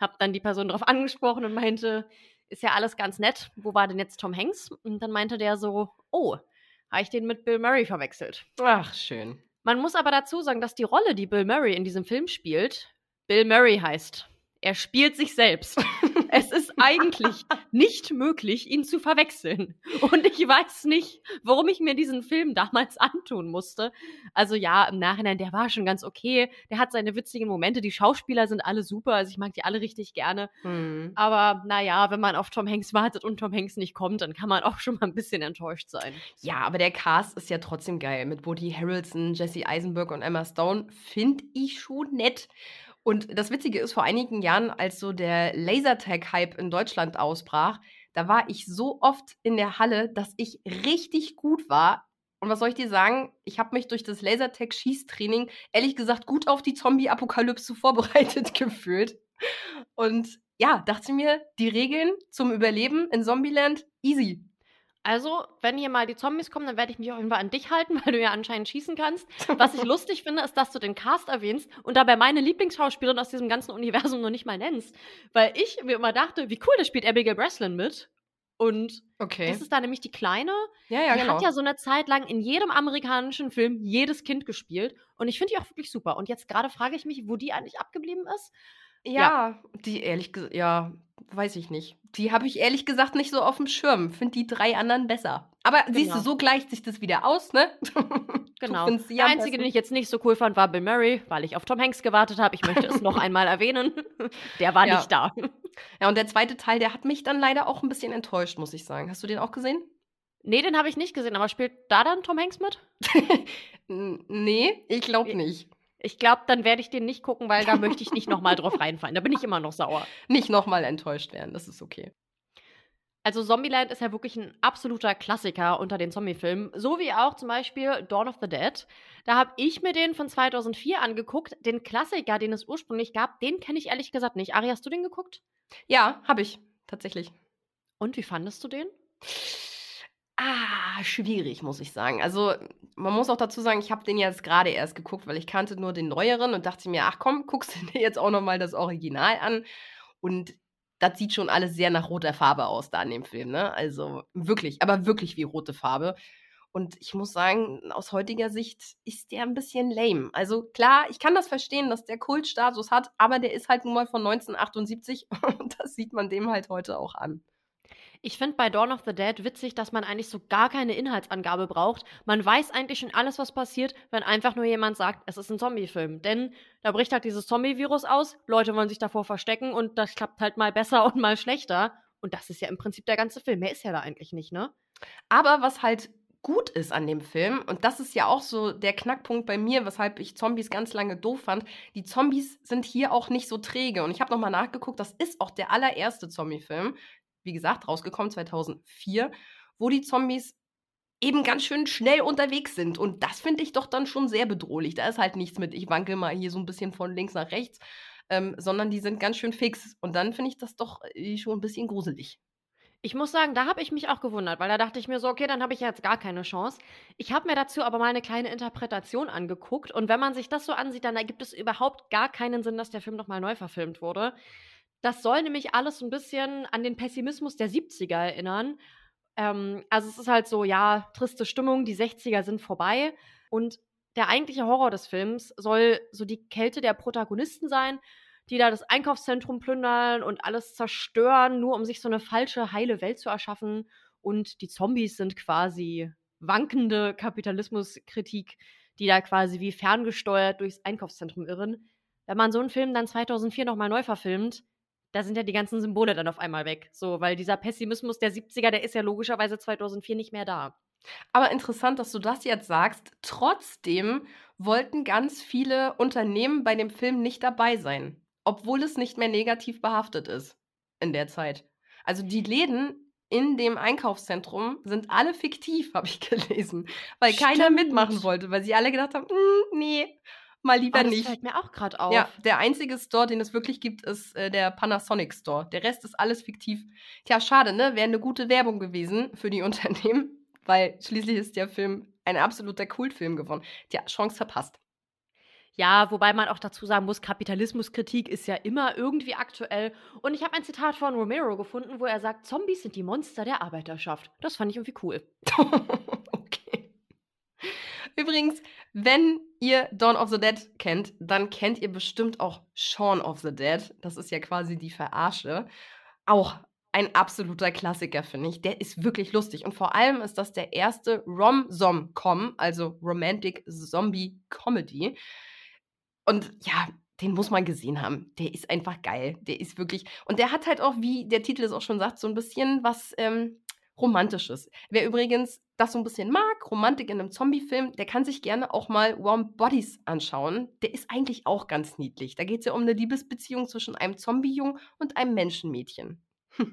Hab dann die Person darauf angesprochen und meinte, ist ja alles ganz nett. Wo war denn jetzt Tom Hanks? Und dann meinte der so, oh, habe ich den mit Bill Murray verwechselt. Ach, schön. Man muss aber dazu sagen, dass die Rolle, die Bill Murray in diesem Film spielt, Bill Murray heißt. Er spielt sich selbst. es ist eigentlich nicht möglich, ihn zu verwechseln. Und ich weiß nicht, warum ich mir diesen Film damals antun musste. Also ja, im Nachhinein, der war schon ganz okay. Der hat seine witzigen Momente. Die Schauspieler sind alle super. Also ich mag die alle richtig gerne. Mhm. Aber naja, wenn man auf Tom Hanks wartet und Tom Hanks nicht kommt, dann kann man auch schon mal ein bisschen enttäuscht sein. Ja, aber der Cast ist ja trotzdem geil. Mit Woody Harrelson, Jesse Eisenberg und Emma Stone finde ich schon nett. Und das Witzige ist, vor einigen Jahren, als so der Lasertag-Hype in Deutschland ausbrach, da war ich so oft in der Halle, dass ich richtig gut war. Und was soll ich dir sagen? Ich habe mich durch das Lasertag-Schießtraining ehrlich gesagt gut auf die Zombie-Apokalypse vorbereitet gefühlt. Und ja, dachte mir, die Regeln zum Überleben in Zombieland easy. Also, wenn hier mal die Zombies kommen, dann werde ich mich auf jeden Fall an dich halten, weil du ja anscheinend schießen kannst. Was ich lustig finde, ist, dass du den Cast erwähnst und dabei meine Lieblingsschauspielerin aus diesem ganzen Universum noch nicht mal nennst. Weil ich mir immer dachte, wie cool, da spielt Abigail Breslin mit. Und okay. das ist da nämlich die Kleine. Ja, ja, die genau. hat ja so eine Zeit lang in jedem amerikanischen Film jedes Kind gespielt. Und ich finde die auch wirklich super. Und jetzt gerade frage ich mich, wo die eigentlich abgeblieben ist. Ja, ja. die ehrlich gesagt, ja, weiß ich nicht. Die habe ich ehrlich gesagt nicht so auf dem Schirm. Finde die drei anderen besser. Aber genau. siehst du, so gleicht sich das wieder aus, ne? genau. Der einzige, den ich jetzt nicht so cool fand, war Bill Murray, weil ich auf Tom Hanks gewartet habe. Ich möchte es noch einmal erwähnen. Der war ja. nicht da. Ja, und der zweite Teil, der hat mich dann leider auch ein bisschen enttäuscht, muss ich sagen. Hast du den auch gesehen? Nee, den habe ich nicht gesehen, aber spielt da dann Tom Hanks mit? nee, ich glaube nicht. Ich glaube, dann werde ich den nicht gucken, weil da möchte ich nicht nochmal drauf reinfallen. Da bin ich immer noch sauer. Nicht nochmal enttäuscht werden, das ist okay. Also Zombieland ist ja wirklich ein absoluter Klassiker unter den Zombie-Filmen. So wie auch zum Beispiel Dawn of the Dead. Da habe ich mir den von 2004 angeguckt. Den Klassiker, den es ursprünglich gab, den kenne ich ehrlich gesagt nicht. Ari, hast du den geguckt? Ja, habe ich. Tatsächlich. Und wie fandest du den? Ah, schwierig, muss ich sagen. Also, man muss auch dazu sagen, ich habe den jetzt gerade erst geguckt, weil ich kannte nur den neueren und dachte mir, ach komm, guckst du dir jetzt auch noch mal das Original an. Und das sieht schon alles sehr nach roter Farbe aus da in dem Film, ne? Also wirklich, aber wirklich wie rote Farbe. Und ich muss sagen, aus heutiger Sicht ist der ein bisschen lame. Also klar, ich kann das verstehen, dass der Kultstatus hat, aber der ist halt nun mal von 1978 und das sieht man dem halt heute auch an. Ich finde bei Dawn of the Dead witzig, dass man eigentlich so gar keine Inhaltsangabe braucht. Man weiß eigentlich schon alles, was passiert, wenn einfach nur jemand sagt, es ist ein Zombie-Film. Denn da bricht halt dieses Zombie-Virus aus, Leute wollen sich davor verstecken und das klappt halt mal besser und mal schlechter. Und das ist ja im Prinzip der ganze Film. Mehr ist ja da eigentlich nicht, ne? Aber was halt gut ist an dem Film, und das ist ja auch so der Knackpunkt bei mir, weshalb ich Zombies ganz lange doof fand, die Zombies sind hier auch nicht so träge. Und ich habe nochmal nachgeguckt, das ist auch der allererste Zombie-Film wie gesagt, rausgekommen 2004, wo die Zombies eben ganz schön schnell unterwegs sind. Und das finde ich doch dann schon sehr bedrohlich. Da ist halt nichts mit, ich wankel mal hier so ein bisschen von links nach rechts, ähm, sondern die sind ganz schön fix. Und dann finde ich das doch äh, schon ein bisschen gruselig. Ich muss sagen, da habe ich mich auch gewundert, weil da dachte ich mir so, okay, dann habe ich jetzt gar keine Chance. Ich habe mir dazu aber mal eine kleine Interpretation angeguckt und wenn man sich das so ansieht, dann ergibt es überhaupt gar keinen Sinn, dass der Film nochmal neu verfilmt wurde. Das soll nämlich alles so ein bisschen an den Pessimismus der 70er erinnern. Ähm, also es ist halt so, ja, triste Stimmung, die 60er sind vorbei. Und der eigentliche Horror des Films soll so die Kälte der Protagonisten sein, die da das Einkaufszentrum plündern und alles zerstören, nur um sich so eine falsche, heile Welt zu erschaffen. Und die Zombies sind quasi wankende Kapitalismuskritik, die da quasi wie ferngesteuert durchs Einkaufszentrum irren. Wenn man so einen Film dann 2004 nochmal neu verfilmt, da sind ja die ganzen Symbole dann auf einmal weg. So, weil dieser Pessimismus der 70er, der ist ja logischerweise 2004 nicht mehr da. Aber interessant, dass du das jetzt sagst. Trotzdem wollten ganz viele Unternehmen bei dem Film nicht dabei sein, obwohl es nicht mehr negativ behaftet ist in der Zeit. Also die Läden in dem Einkaufszentrum sind alle fiktiv, habe ich gelesen, weil Stimmt. keiner mitmachen wollte, weil sie alle gedacht haben, mm, nee, mal lieber oh, das nicht. Das fällt mir auch gerade auf. Ja, der einzige Store, den es wirklich gibt, ist äh, der Panasonic Store. Der Rest ist alles fiktiv. Tja, schade, ne? Wäre eine gute Werbung gewesen für die Unternehmen, weil schließlich ist der Film ein absoluter Kultfilm geworden. Tja, Chance verpasst. Ja, wobei man auch dazu sagen muss, Kapitalismuskritik ist ja immer irgendwie aktuell. Und ich habe ein Zitat von Romero gefunden, wo er sagt, Zombies sind die Monster der Arbeiterschaft. Das fand ich irgendwie cool. Übrigens, wenn ihr Dawn of the Dead kennt, dann kennt ihr bestimmt auch Shaun of the Dead. Das ist ja quasi die Verarsche. Auch ein absoluter Klassiker, finde ich. Der ist wirklich lustig. Und vor allem ist das der erste Rom-Som-Com, also Romantic Zombie Comedy. Und ja, den muss man gesehen haben. Der ist einfach geil. Der ist wirklich. Und der hat halt auch, wie der Titel es auch schon sagt, so ein bisschen was ähm, Romantisches. Wer übrigens das so ein bisschen mag, Romantik in einem Zombie-Film, der kann sich gerne auch mal Warm Bodies anschauen. Der ist eigentlich auch ganz niedlich. Da geht es ja um eine Liebesbeziehung zwischen einem Zombie-Jungen und einem Menschenmädchen.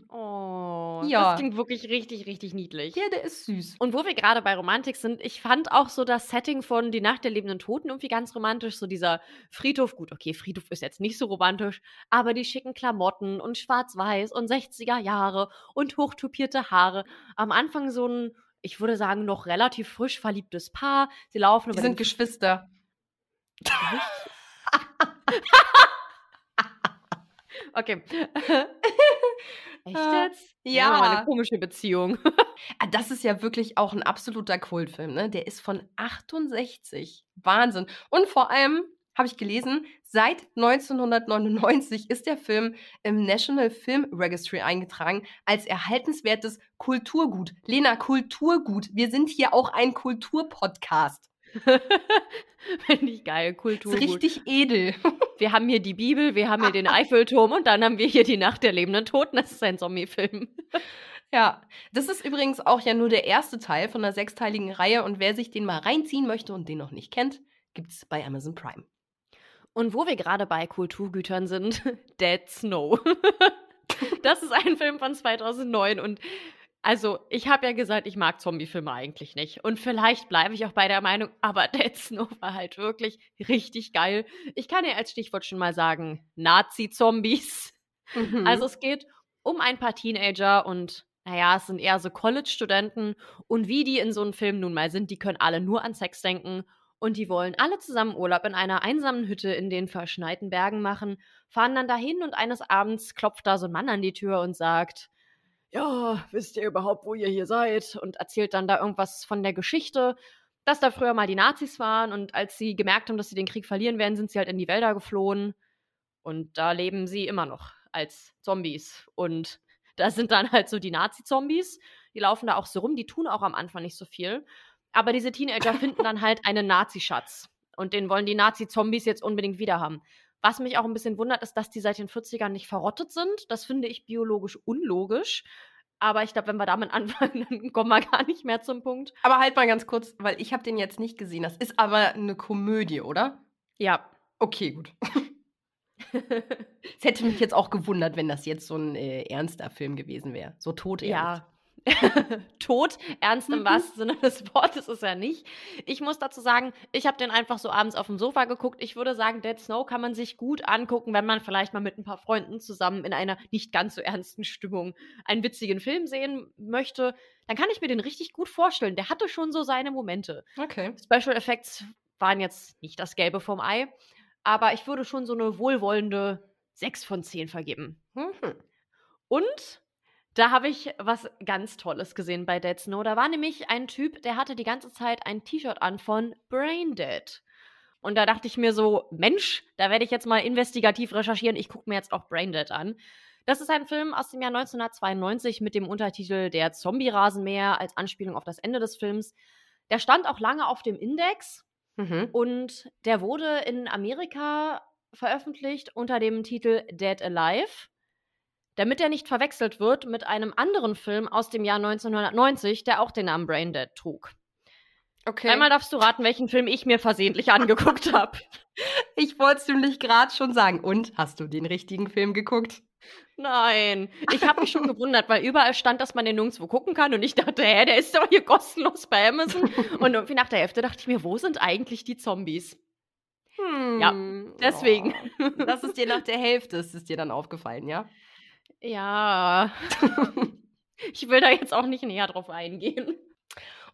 Oh, ja. das klingt wirklich richtig, richtig niedlich. Ja, der ist süß. Und wo wir gerade bei Romantik sind, ich fand auch so das Setting von Die Nacht der lebenden Toten irgendwie ganz romantisch. So dieser Friedhof, gut, okay, Friedhof ist jetzt nicht so romantisch, aber die schicken Klamotten und schwarz-weiß und 60er Jahre und hochtupierte Haare. Am Anfang so ein, ich würde sagen, noch relativ frisch verliebtes Paar. Sie laufen über. Die sind Geschwister. okay. Echt äh, jetzt? Ja. ja eine komische Beziehung. Ah, das ist ja wirklich auch ein absoluter Kultfilm, ne? Der ist von 68. Wahnsinn. Und vor allem habe ich gelesen, seit 1999 ist der Film im National Film Registry eingetragen als erhaltenswertes Kulturgut. Lena, Kulturgut. Wir sind hier auch ein Kulturpodcast. Finde ich geil, Kultur. Ist richtig edel. Wir haben hier die Bibel, wir haben hier den Eiffelturm und dann haben wir hier die Nacht der lebenden Toten. Das ist ein Zombie-Film. Ja, das ist übrigens auch ja nur der erste Teil von einer sechsteiligen Reihe und wer sich den mal reinziehen möchte und den noch nicht kennt, gibt es bei Amazon Prime. Und wo wir gerade bei Kulturgütern sind, Dead Snow. das ist ein Film von 2009 und also, ich habe ja gesagt, ich mag Zombie-Filme eigentlich nicht. Und vielleicht bleibe ich auch bei der Meinung, aber Dead Snow war halt wirklich richtig geil. Ich kann ja als Stichwort schon mal sagen, Nazi-Zombies. Mhm. Also es geht um ein paar Teenager und naja, es sind eher so College-Studenten. Und wie die in so einem Film nun mal sind, die können alle nur an Sex denken. Und die wollen alle zusammen Urlaub in einer einsamen Hütte in den verschneiten Bergen machen, fahren dann dahin und eines Abends klopft da so ein Mann an die Tür und sagt, ja, wisst ihr überhaupt, wo ihr hier seid? Und erzählt dann da irgendwas von der Geschichte, dass da früher mal die Nazis waren und als sie gemerkt haben, dass sie den Krieg verlieren werden, sind sie halt in die Wälder geflohen. Und da leben sie immer noch als Zombies. Und da sind dann halt so die Nazi-Zombies, die laufen da auch so rum, die tun auch am Anfang nicht so viel. Aber diese Teenager finden dann halt einen Nazi-Schatz. Und den wollen die Nazi-Zombies jetzt unbedingt wieder haben. Was mich auch ein bisschen wundert, ist, dass die seit den 40ern nicht verrottet sind. Das finde ich biologisch unlogisch. Aber ich glaube, wenn wir damit anfangen, dann kommen wir gar nicht mehr zum Punkt. Aber halt mal ganz kurz, weil ich habe den jetzt nicht gesehen. Das ist aber eine Komödie, oder? Ja. Okay, gut. Es hätte mich jetzt auch gewundert, wenn das jetzt so ein äh, ernster Film gewesen wäre. So tot ernst. Ja, tot, ernst im mhm. wahrsten Sinne des Wortes ist er nicht. Ich muss dazu sagen, ich habe den einfach so abends auf dem Sofa geguckt. Ich würde sagen, Dead Snow kann man sich gut angucken, wenn man vielleicht mal mit ein paar Freunden zusammen in einer nicht ganz so ernsten Stimmung einen witzigen Film sehen möchte. Dann kann ich mir den richtig gut vorstellen. Der hatte schon so seine Momente. Okay. Special Effects waren jetzt nicht das Gelbe vom Ei, aber ich würde schon so eine wohlwollende 6 von 10 vergeben. Mhm. Und da habe ich was ganz Tolles gesehen bei Dead Snow. Da war nämlich ein Typ, der hatte die ganze Zeit ein T-Shirt an von Braindead. Und da dachte ich mir so, Mensch, da werde ich jetzt mal investigativ recherchieren. Ich gucke mir jetzt auch Braindead an. Das ist ein Film aus dem Jahr 1992 mit dem Untertitel Der Zombie-Rasenmäher als Anspielung auf das Ende des Films. Der stand auch lange auf dem Index mhm. und der wurde in Amerika veröffentlicht unter dem Titel Dead Alive damit er nicht verwechselt wird mit einem anderen Film aus dem Jahr 1990, der auch den Namen Braindead trug. Okay. Einmal darfst du raten, welchen Film ich mir versehentlich angeguckt habe. Ich wollte es nämlich gerade schon sagen. Und hast du den richtigen Film geguckt? Nein. Ich habe mich schon gewundert, weil überall stand, dass man den nirgendwo gucken kann. Und ich dachte, hä, der ist doch hier kostenlos bei Amazon. Und irgendwie nach der Hälfte dachte ich mir, wo sind eigentlich die Zombies? Hm, ja, deswegen. Oh, das ist dir nach der Hälfte, ist es dir dann aufgefallen, ja? Ja. ich will da jetzt auch nicht näher drauf eingehen.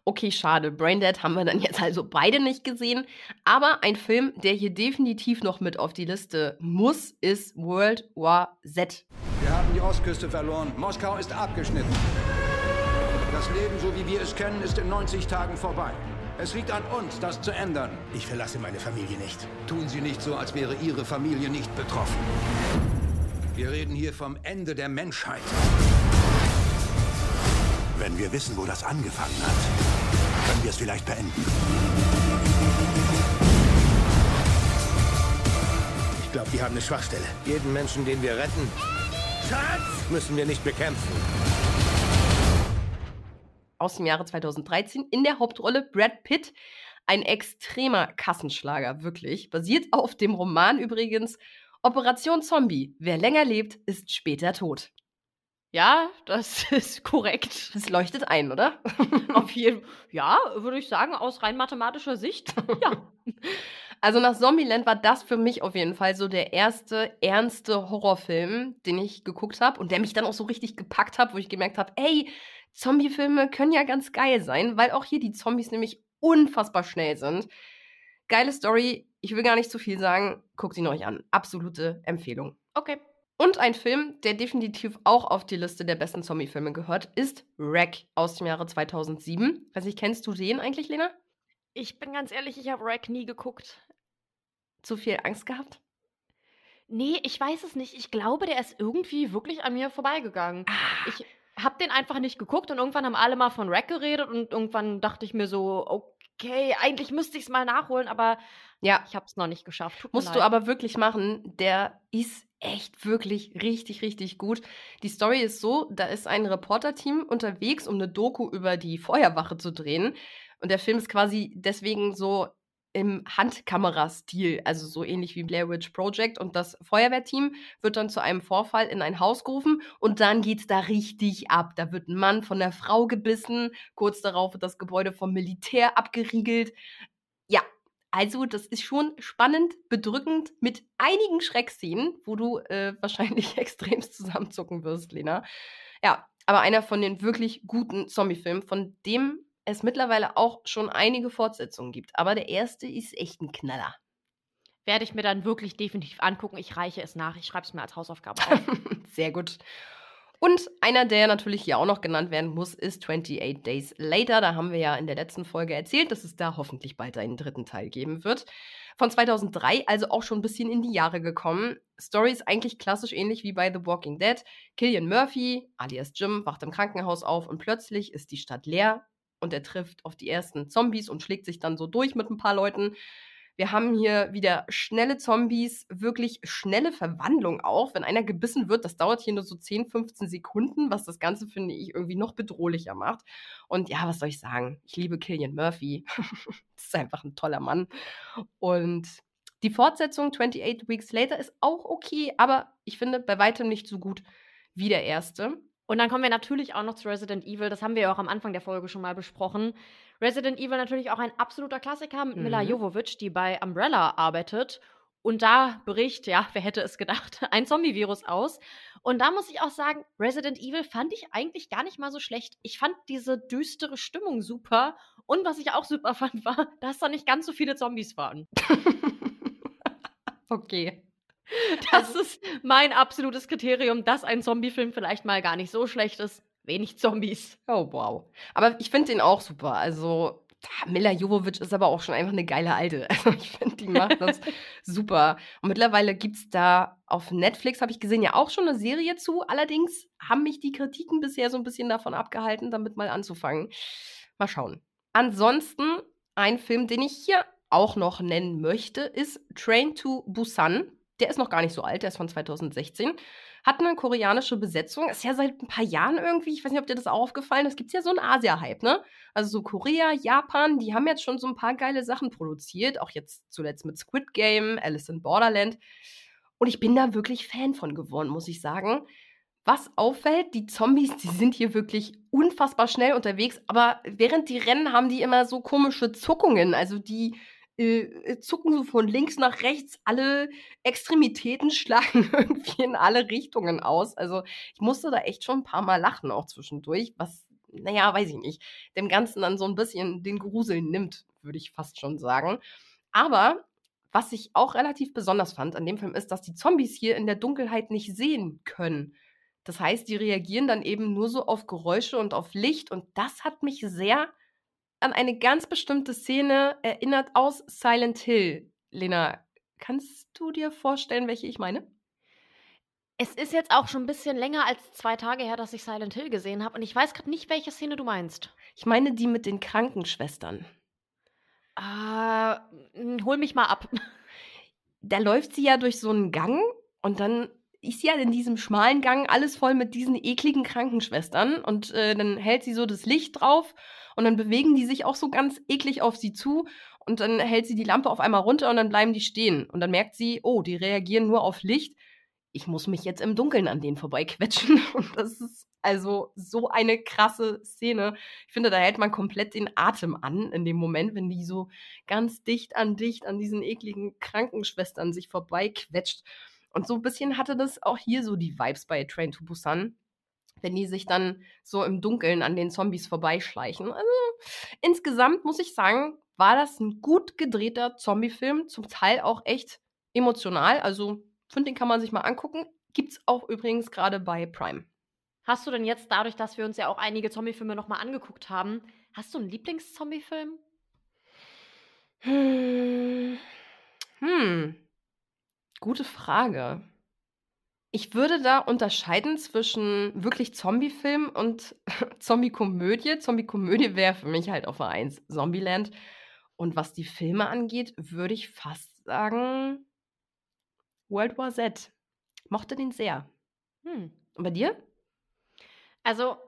Okay, schade. Braindead haben wir dann jetzt also beide nicht gesehen. Aber ein Film, der hier definitiv noch mit auf die Liste muss, ist World War Z. Wir haben die Ostküste verloren. Moskau ist abgeschnitten. Das Leben, so wie wir es kennen, ist in 90 Tagen vorbei. Es liegt an uns, das zu ändern. Ich verlasse meine Familie nicht. Tun Sie nicht so, als wäre Ihre Familie nicht betroffen. Wir reden hier vom Ende der Menschheit. Wenn wir wissen, wo das angefangen hat, können wir es vielleicht beenden. Ich glaube, die haben eine Schwachstelle. Jeden Menschen, den wir retten, Schatz, müssen wir nicht bekämpfen. Aus dem Jahre 2013 in der Hauptrolle Brad Pitt. Ein extremer Kassenschlager, wirklich. Basiert auf dem Roman übrigens Operation Zombie. Wer länger lebt, ist später tot. Ja, das ist korrekt. Das leuchtet ein, oder? Auf jeden Fall. Ja, würde ich sagen, aus rein mathematischer Sicht. ja. Also nach Zombieland war das für mich auf jeden Fall so der erste ernste Horrorfilm, den ich geguckt habe und der mich dann auch so richtig gepackt hat, wo ich gemerkt habe, ey, Zombiefilme können ja ganz geil sein, weil auch hier die Zombies nämlich unfassbar schnell sind. Geile Story, ich will gar nicht zu viel sagen. Guckt ihn euch an. Absolute Empfehlung. Okay. Und ein Film, der definitiv auch auf die Liste der besten Zombie-Filme gehört, ist Wreck aus dem Jahre 2007. Weiß nicht, kennst du den eigentlich, Lena? Ich bin ganz ehrlich, ich habe Wreck nie geguckt. zu viel Angst gehabt? Nee, ich weiß es nicht. Ich glaube, der ist irgendwie wirklich an mir vorbeigegangen. Ah. Ich habe den einfach nicht geguckt und irgendwann haben alle mal von Rack geredet und irgendwann dachte ich mir so, okay, eigentlich müsste ich es mal nachholen, aber Ja, ich habe es noch nicht geschafft. Tut musst du aber wirklich machen. Der ist echt wirklich richtig, richtig gut. Die Story ist so, da ist ein Reporterteam unterwegs, um eine Doku über die Feuerwache zu drehen. Und der Film ist quasi deswegen so im Handkamerastil, also so ähnlich wie Blair Witch Project. Und das Feuerwehrteam wird dann zu einem Vorfall in ein Haus gerufen und dann geht's da richtig ab. Da wird ein Mann von der Frau gebissen. Kurz darauf wird das Gebäude vom Militär abgeriegelt. Ja, also das ist schon spannend, bedrückend, mit einigen Schreckszenen, wo du äh, wahrscheinlich extremst zusammenzucken wirst, Lena. Ja, aber einer von den wirklich guten Zombie-Filmen, von dem es mittlerweile auch schon einige Fortsetzungen gibt. Aber der erste ist echt ein Knaller. Werde ich mir dann wirklich definitiv angucken. Ich reiche es nach. Ich schreibe es mir als Hausaufgabe auf. Sehr gut. Und einer, der natürlich hier auch noch genannt werden muss, ist 28 Days Later. Da haben wir ja in der letzten Folge erzählt, dass es da hoffentlich bald einen dritten Teil geben wird. Von 2003, also auch schon ein bisschen in die Jahre gekommen. Story ist eigentlich klassisch ähnlich wie bei The Walking Dead. Killian Murphy, alias Jim, wacht im Krankenhaus auf und plötzlich ist die Stadt leer und er trifft auf die ersten Zombies und schlägt sich dann so durch mit ein paar Leuten. Wir haben hier wieder schnelle Zombies, wirklich schnelle Verwandlung auch. Wenn einer gebissen wird, das dauert hier nur so 10, 15 Sekunden, was das Ganze, finde ich, irgendwie noch bedrohlicher macht. Und ja, was soll ich sagen? Ich liebe Killian Murphy. das ist einfach ein toller Mann. Und die Fortsetzung 28 Weeks Later ist auch okay, aber ich finde bei weitem nicht so gut wie der erste. Und dann kommen wir natürlich auch noch zu Resident Evil. Das haben wir ja auch am Anfang der Folge schon mal besprochen. Resident Evil natürlich auch ein absoluter Klassiker mit Mila Mhm. Jovovich, die bei Umbrella arbeitet. Und da bricht, ja, wer hätte es gedacht, ein Zombie-Virus aus. Und da muss ich auch sagen, Resident Evil fand ich eigentlich gar nicht mal so schlecht. Ich fand diese düstere Stimmung super. Und was ich auch super fand, war, dass da nicht ganz so viele Zombies waren. Okay. Das ist mein absolutes Kriterium, dass ein Zombie-Film vielleicht mal gar nicht so schlecht ist. Wenig Zombies. Oh, wow. Aber ich finde den auch super. Also, Mila Jovovich ist aber auch schon einfach eine geile Alte. Also, ich finde, die macht das super. Und mittlerweile gibt es da auf Netflix, habe ich gesehen, ja auch schon eine Serie zu. Allerdings haben mich die Kritiken bisher so ein bisschen davon abgehalten, damit mal anzufangen. Mal schauen. Ansonsten, ein Film, den ich hier auch noch nennen möchte, ist Train to Busan. Der ist noch gar nicht so alt, der ist von 2016. Hat eine koreanische Besetzung, ist ja seit ein paar Jahren irgendwie, ich weiß nicht, ob dir das auch aufgefallen ist, gibt es ja so einen Asia-Hype, ne? Also so Korea, Japan, die haben jetzt schon so ein paar geile Sachen produziert, auch jetzt zuletzt mit Squid Game, Alice in Borderland. Und ich bin da wirklich Fan von geworden, muss ich sagen. Was auffällt, die Zombies, die sind hier wirklich unfassbar schnell unterwegs, aber während die rennen, haben die immer so komische Zuckungen. Also die äh, zucken so von links nach rechts, alle Extremitäten schlagen irgendwie in alle Richtungen aus. Also ich musste da echt schon ein paar Mal lachen, auch zwischendurch, was, naja, weiß ich nicht, dem Ganzen dann so ein bisschen den Grusel nimmt, würde ich fast schon sagen. Aber was ich auch relativ besonders fand an dem Film ist, dass die Zombies hier in der Dunkelheit nicht sehen können. Das heißt, die reagieren dann eben nur so auf Geräusche und auf Licht und das hat mich sehr an eine ganz bestimmte Szene erinnert aus Silent Hill. Lena, kannst du dir vorstellen, welche ich meine? Es ist jetzt auch schon ein bisschen länger als zwei Tage her, dass ich Silent Hill gesehen habe und ich weiß gerade nicht, welche Szene du meinst. Ich meine die mit den Krankenschwestern. Äh, hol mich mal ab. Da läuft sie ja durch so einen Gang und dann ist ja in diesem schmalen Gang alles voll mit diesen ekligen Krankenschwestern und äh, dann hält sie so das Licht drauf und dann bewegen die sich auch so ganz eklig auf sie zu und dann hält sie die Lampe auf einmal runter und dann bleiben die stehen und dann merkt sie, oh, die reagieren nur auf Licht. Ich muss mich jetzt im Dunkeln an denen vorbeiquetschen und das ist also so eine krasse Szene. Ich finde, da hält man komplett den Atem an in dem Moment, wenn die so ganz dicht an dicht an diesen ekligen Krankenschwestern sich vorbeiquetscht. Und so ein bisschen hatte das auch hier so die Vibes bei Train to Busan, wenn die sich dann so im Dunkeln an den Zombies vorbeischleichen. Also insgesamt muss ich sagen, war das ein gut gedrehter Zombie-Film, zum Teil auch echt emotional. Also finde, den kann man sich mal angucken. Gibt's auch übrigens gerade bei Prime. Hast du denn jetzt, dadurch, dass wir uns ja auch einige Zombie-Filme nochmal angeguckt haben, hast du einen Lieblings-Zombie-Film? Hm. Hm. Gute Frage. Ich würde da unterscheiden zwischen wirklich Zombie-Film und Zombie-Komödie. Zombie-Komödie wäre für mich halt auf der 1 Zombieland. Und was die Filme angeht, würde ich fast sagen World War Z. Mochte den sehr. Hm. Und bei dir? Also,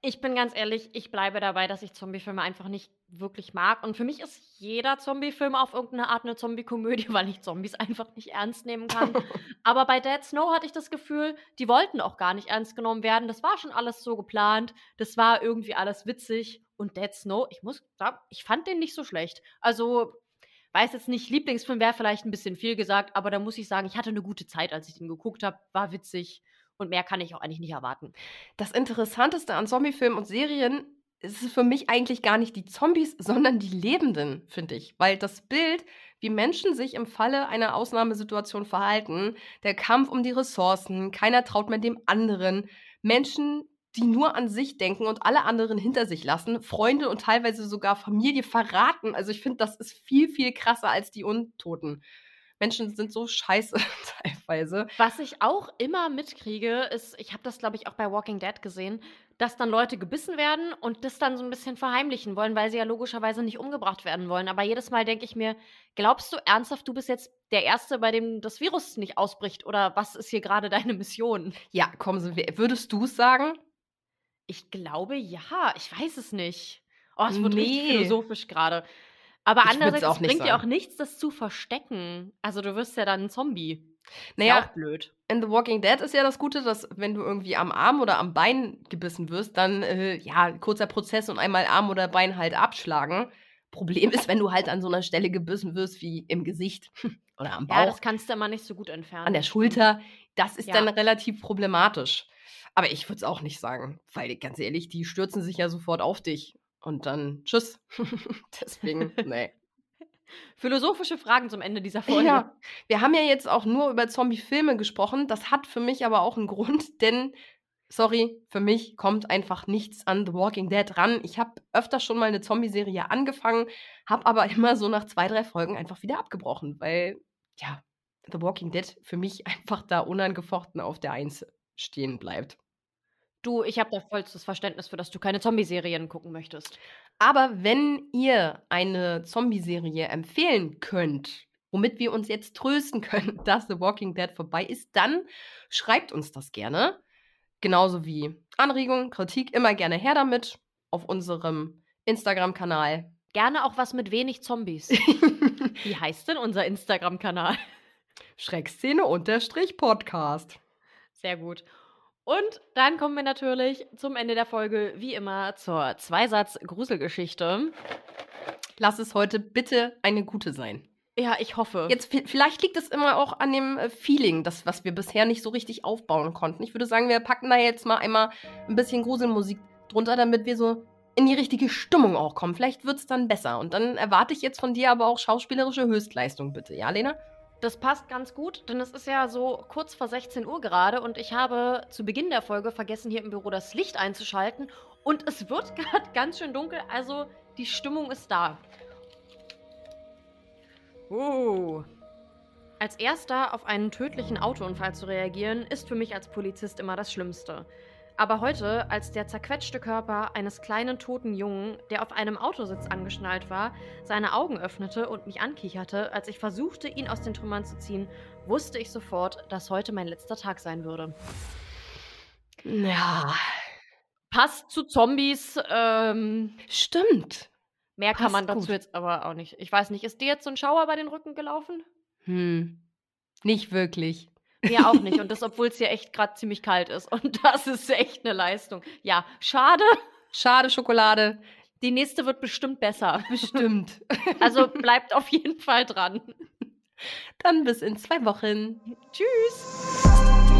ich bin ganz ehrlich, ich bleibe dabei, dass ich Zombiefilme einfach nicht wirklich mag. Und für mich ist jeder Zombiefilm auf irgendeine Art eine Zombie-Komödie, weil ich Zombies einfach nicht ernst nehmen kann. Aber bei Dead Snow hatte ich das Gefühl, die wollten auch gar nicht ernst genommen werden. Das war schon alles so geplant. Das war irgendwie alles witzig. Und Dead Snow, ich muss sagen, ich fand den nicht so schlecht. Also, weiß jetzt nicht, Lieblingsfilm wäre vielleicht ein bisschen viel gesagt, aber da muss ich sagen, ich hatte eine gute Zeit, als ich den geguckt habe. War witzig. Und mehr kann ich auch eigentlich nicht erwarten. Das Interessanteste an Zombiefilmen und Serien ist für mich eigentlich gar nicht die Zombies, sondern die Lebenden, finde ich. Weil das Bild, wie Menschen sich im Falle einer Ausnahmesituation verhalten, der Kampf um die Ressourcen, keiner traut mehr dem anderen, Menschen, die nur an sich denken und alle anderen hinter sich lassen, Freunde und teilweise sogar Familie verraten. Also ich finde, das ist viel, viel krasser als die Untoten. Menschen sind so scheiße teilweise. Was ich auch immer mitkriege, ist, ich habe das, glaube ich, auch bei Walking Dead gesehen, dass dann Leute gebissen werden und das dann so ein bisschen verheimlichen wollen, weil sie ja logischerweise nicht umgebracht werden wollen. Aber jedes Mal denke ich mir, glaubst du ernsthaft, du bist jetzt der Erste, bei dem das Virus nicht ausbricht? Oder was ist hier gerade deine Mission? Ja, komm, würdest du es sagen? Ich glaube ja, ich weiß es nicht. Oh, es wird nee. philosophisch gerade. Aber andererseits bringt dir auch nichts, das zu verstecken. Also du wirst ja dann ein Zombie. Naja, ja auch blöd. In The Walking Dead ist ja das Gute, dass wenn du irgendwie am Arm oder am Bein gebissen wirst, dann äh, ja, kurzer Prozess und einmal Arm oder Bein halt abschlagen. Problem ist, wenn du halt an so einer Stelle gebissen wirst wie im Gesicht oder am Bauch. Ja, das kannst du immer nicht so gut entfernen. An der Schulter, das ist ja. dann relativ problematisch. Aber ich würde es auch nicht sagen, weil ganz ehrlich, die stürzen sich ja sofort auf dich und dann tschüss. Deswegen, nee. Philosophische Fragen zum Ende dieser Folge. Ja, wir haben ja jetzt auch nur über Zombie-Filme gesprochen. Das hat für mich aber auch einen Grund, denn, sorry, für mich kommt einfach nichts an The Walking Dead ran. Ich habe öfter schon mal eine Zombie-Serie angefangen, habe aber immer so nach zwei, drei Folgen einfach wieder abgebrochen, weil, ja, The Walking Dead für mich einfach da unangefochten auf der Eins stehen bleibt. Du, ich habe da vollstes Verständnis für, dass du keine Zombie-Serien gucken möchtest. Aber wenn ihr eine Zombie-Serie empfehlen könnt, womit wir uns jetzt trösten können, dass The Walking Dead vorbei ist, dann schreibt uns das gerne. Genauso wie Anregungen, Kritik, immer gerne her damit auf unserem Instagram-Kanal. Gerne auch was mit wenig Zombies. Wie heißt denn unser Instagram-Kanal? Schreckszene-Podcast. Sehr gut. Und dann kommen wir natürlich zum Ende der Folge, wie immer, zur Zweisatz-Gruselgeschichte. Lass es heute bitte eine gute sein. Ja, ich hoffe. Jetzt, vielleicht liegt es immer auch an dem äh, Feeling, das, was wir bisher nicht so richtig aufbauen konnten. Ich würde sagen, wir packen da jetzt mal einmal ein bisschen Gruselmusik drunter, damit wir so in die richtige Stimmung auch kommen. Vielleicht wird es dann besser. Und dann erwarte ich jetzt von dir aber auch schauspielerische Höchstleistung, bitte. Ja, Lena? Das passt ganz gut, denn es ist ja so kurz vor 16 Uhr gerade und ich habe zu Beginn der Folge vergessen, hier im Büro das Licht einzuschalten und es wird gerade ganz schön dunkel, also die Stimmung ist da. Oh. Als erster auf einen tödlichen Autounfall zu reagieren, ist für mich als Polizist immer das Schlimmste. Aber heute, als der zerquetschte Körper eines kleinen toten Jungen, der auf einem Autositz angeschnallt war, seine Augen öffnete und mich ankicherte, als ich versuchte, ihn aus den Trümmern zu ziehen, wusste ich sofort, dass heute mein letzter Tag sein würde. Ja. Passt zu Zombies. Ähm, Stimmt. Mehr Passt kann man dazu gut. jetzt aber auch nicht. Ich weiß nicht, ist dir jetzt so ein Schauer bei den Rücken gelaufen? Hm. Nicht wirklich. Mir auch nicht. Und das, obwohl es hier echt gerade ziemlich kalt ist. Und das ist echt eine Leistung. Ja, schade. Schade, Schokolade. Die nächste wird bestimmt besser. Bestimmt. Also bleibt auf jeden Fall dran. Dann bis in zwei Wochen. Tschüss.